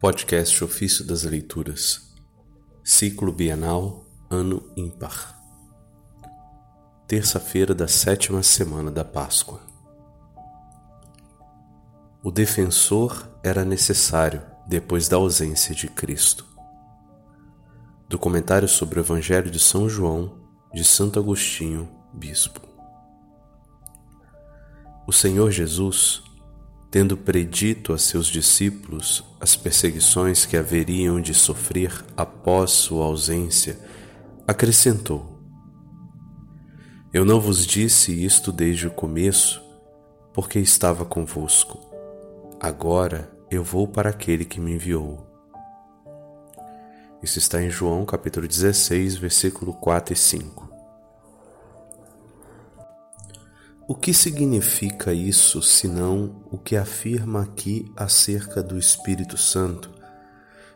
Podcast Ofício das Leituras, Ciclo Bienal, Ano Ímpar. Terça-feira da sétima semana da Páscoa. O defensor era necessário depois da ausência de Cristo. Do comentário sobre o Evangelho de São João, de Santo Agostinho, Bispo. O Senhor Jesus tendo predito a seus discípulos as perseguições que haveriam de sofrer após sua ausência, acrescentou: Eu não vos disse isto desde o começo, porque estava convosco. Agora eu vou para aquele que me enviou. Isso está em João capítulo 16, versículo 4 e 5. O que significa isso senão o que afirma aqui acerca do Espírito Santo?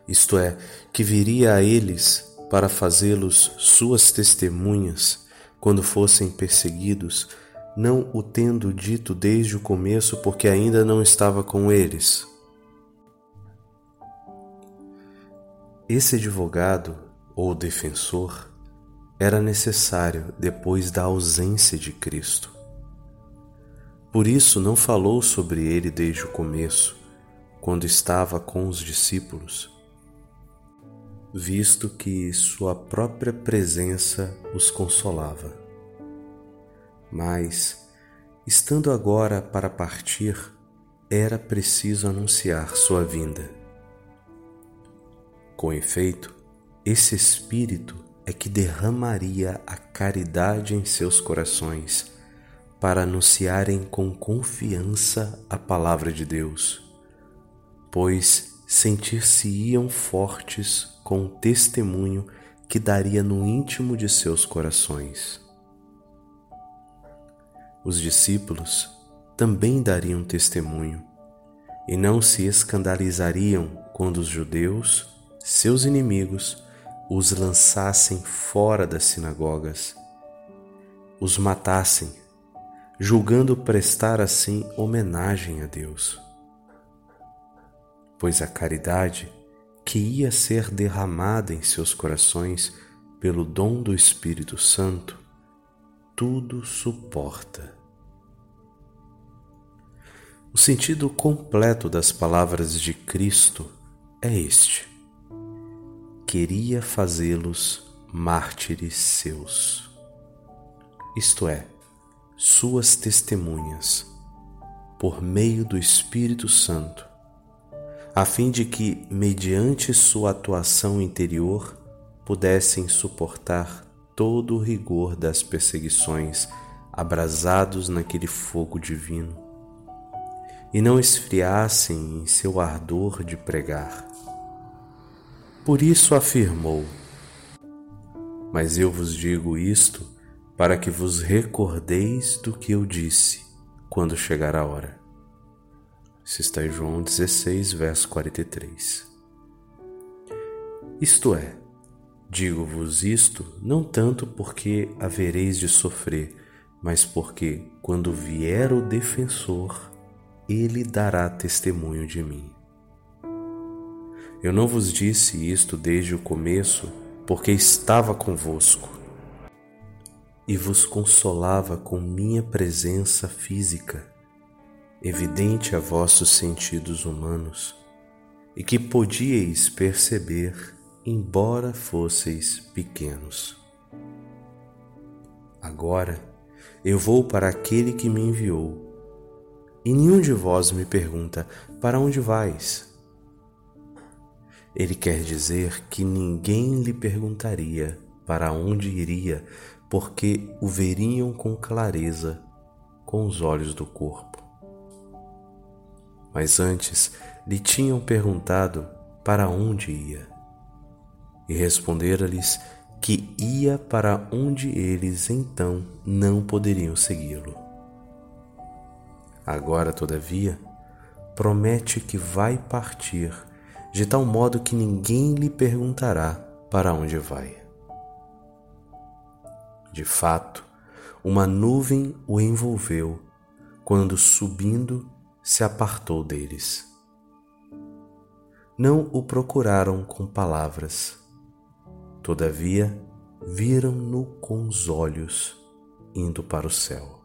Isto é, que viria a eles para fazê-los suas testemunhas quando fossem perseguidos, não o tendo dito desde o começo porque ainda não estava com eles. Esse advogado ou defensor era necessário depois da ausência de Cristo. Por isso não falou sobre ele desde o começo, quando estava com os discípulos, visto que sua própria presença os consolava. Mas, estando agora para partir, era preciso anunciar sua vinda. Com efeito, esse Espírito é que derramaria a caridade em seus corações para anunciarem com confiança a palavra de Deus, pois sentir-se-iam fortes com o testemunho que daria no íntimo de seus corações. Os discípulos também dariam testemunho e não se escandalizariam quando os judeus, seus inimigos, os lançassem fora das sinagogas, os matassem julgando prestar assim homenagem a Deus. Pois a caridade que ia ser derramada em seus corações pelo dom do Espírito Santo, tudo suporta. O sentido completo das palavras de Cristo é este: queria fazê-los mártires seus. Isto é, suas testemunhas por meio do Espírito Santo, a fim de que, mediante sua atuação interior, pudessem suportar todo o rigor das perseguições abrasados naquele fogo divino e não esfriassem em seu ardor de pregar. Por isso afirmou: Mas eu vos digo isto para que vos recordeis do que eu disse quando chegar a hora. Isso está em João 16, verso 43. Isto é, digo-vos isto não tanto porque havereis de sofrer, mas porque, quando vier o defensor, ele dará testemunho de mim. Eu não vos disse isto desde o começo, porque estava convosco e vos consolava com minha presença física, evidente a vossos sentidos humanos, e que podíeis perceber, embora fosseis pequenos. Agora eu vou para aquele que me enviou, e nenhum de vós me pergunta: Para onde vais? Ele quer dizer que ninguém lhe perguntaria para onde iria, porque o veriam com clareza com os olhos do corpo. Mas antes lhe tinham perguntado para onde ia, e respondera-lhes que ia para onde eles então não poderiam segui-lo. Agora, todavia, promete que vai partir de tal modo que ninguém lhe perguntará para onde vai. De fato, uma nuvem o envolveu quando, subindo, se apartou deles. não o procuraram com palavras. Todavia, viram-no com os olhos, indo para o céu.